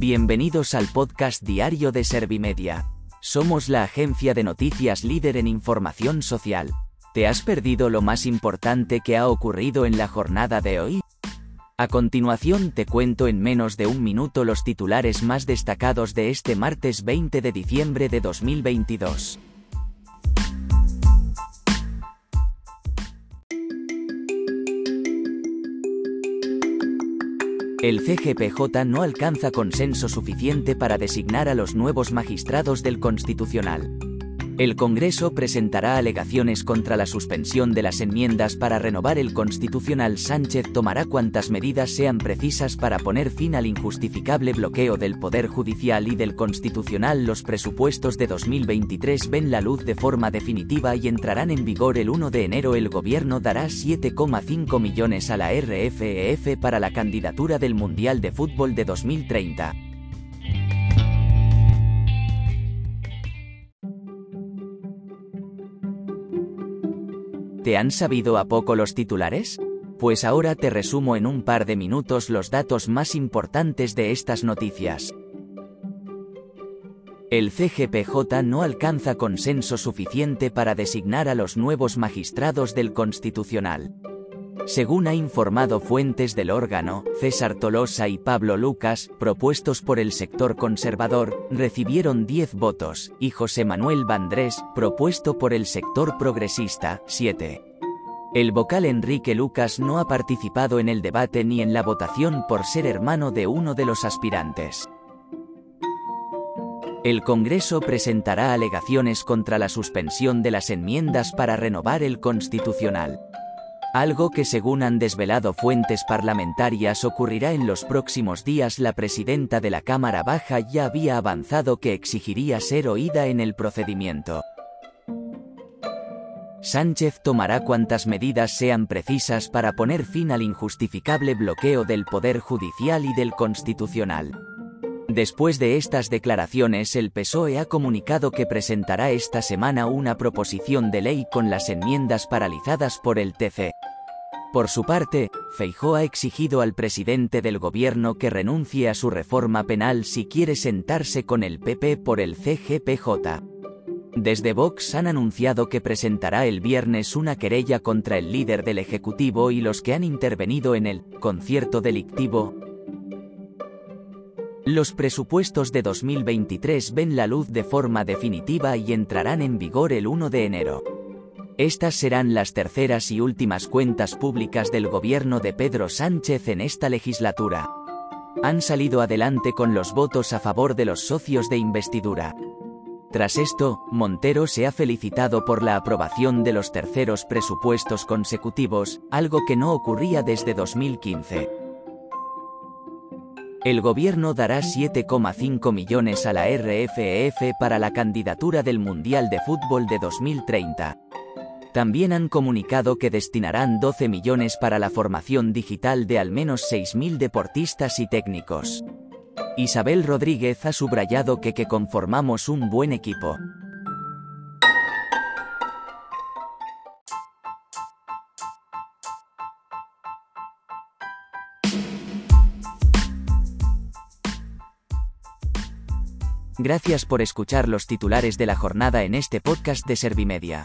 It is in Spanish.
Bienvenidos al podcast diario de Servimedia. Somos la agencia de noticias líder en información social. ¿Te has perdido lo más importante que ha ocurrido en la jornada de hoy? A continuación te cuento en menos de un minuto los titulares más destacados de este martes 20 de diciembre de 2022. El CGPJ no alcanza consenso suficiente para designar a los nuevos magistrados del Constitucional. El Congreso presentará alegaciones contra la suspensión de las enmiendas para renovar el constitucional. Sánchez tomará cuantas medidas sean precisas para poner fin al injustificable bloqueo del Poder Judicial y del Constitucional. Los presupuestos de 2023 ven la luz de forma definitiva y entrarán en vigor el 1 de enero. El gobierno dará 7,5 millones a la RFEF para la candidatura del Mundial de Fútbol de 2030. ¿Te han sabido a poco los titulares? Pues ahora te resumo en un par de minutos los datos más importantes de estas noticias. El CGPJ no alcanza consenso suficiente para designar a los nuevos magistrados del Constitucional. Según ha informado fuentes del órgano, César Tolosa y Pablo Lucas, propuestos por el sector conservador, recibieron 10 votos, y José Manuel Vandrés, propuesto por el sector progresista, 7. El vocal Enrique Lucas no ha participado en el debate ni en la votación por ser hermano de uno de los aspirantes. El Congreso presentará alegaciones contra la suspensión de las enmiendas para renovar el Constitucional. Algo que según han desvelado fuentes parlamentarias ocurrirá en los próximos días. La presidenta de la Cámara Baja ya había avanzado que exigiría ser oída en el procedimiento. Sánchez tomará cuantas medidas sean precisas para poner fin al injustificable bloqueo del Poder Judicial y del Constitucional. Después de estas declaraciones el PSOE ha comunicado que presentará esta semana una proposición de ley con las enmiendas paralizadas por el TC. Por su parte, Feijó ha exigido al presidente del gobierno que renuncie a su reforma penal si quiere sentarse con el PP por el CGPJ. Desde Vox han anunciado que presentará el viernes una querella contra el líder del Ejecutivo y los que han intervenido en el concierto delictivo, los presupuestos de 2023 ven la luz de forma definitiva y entrarán en vigor el 1 de enero. Estas serán las terceras y últimas cuentas públicas del gobierno de Pedro Sánchez en esta legislatura. Han salido adelante con los votos a favor de los socios de investidura. Tras esto, Montero se ha felicitado por la aprobación de los terceros presupuestos consecutivos, algo que no ocurría desde 2015. El gobierno dará 7,5 millones a la RFEF para la candidatura del Mundial de Fútbol de 2030. También han comunicado que destinarán 12 millones para la formación digital de al menos 6.000 deportistas y técnicos. Isabel Rodríguez ha subrayado que que conformamos un buen equipo. Gracias por escuchar los titulares de la jornada en este podcast de Servimedia.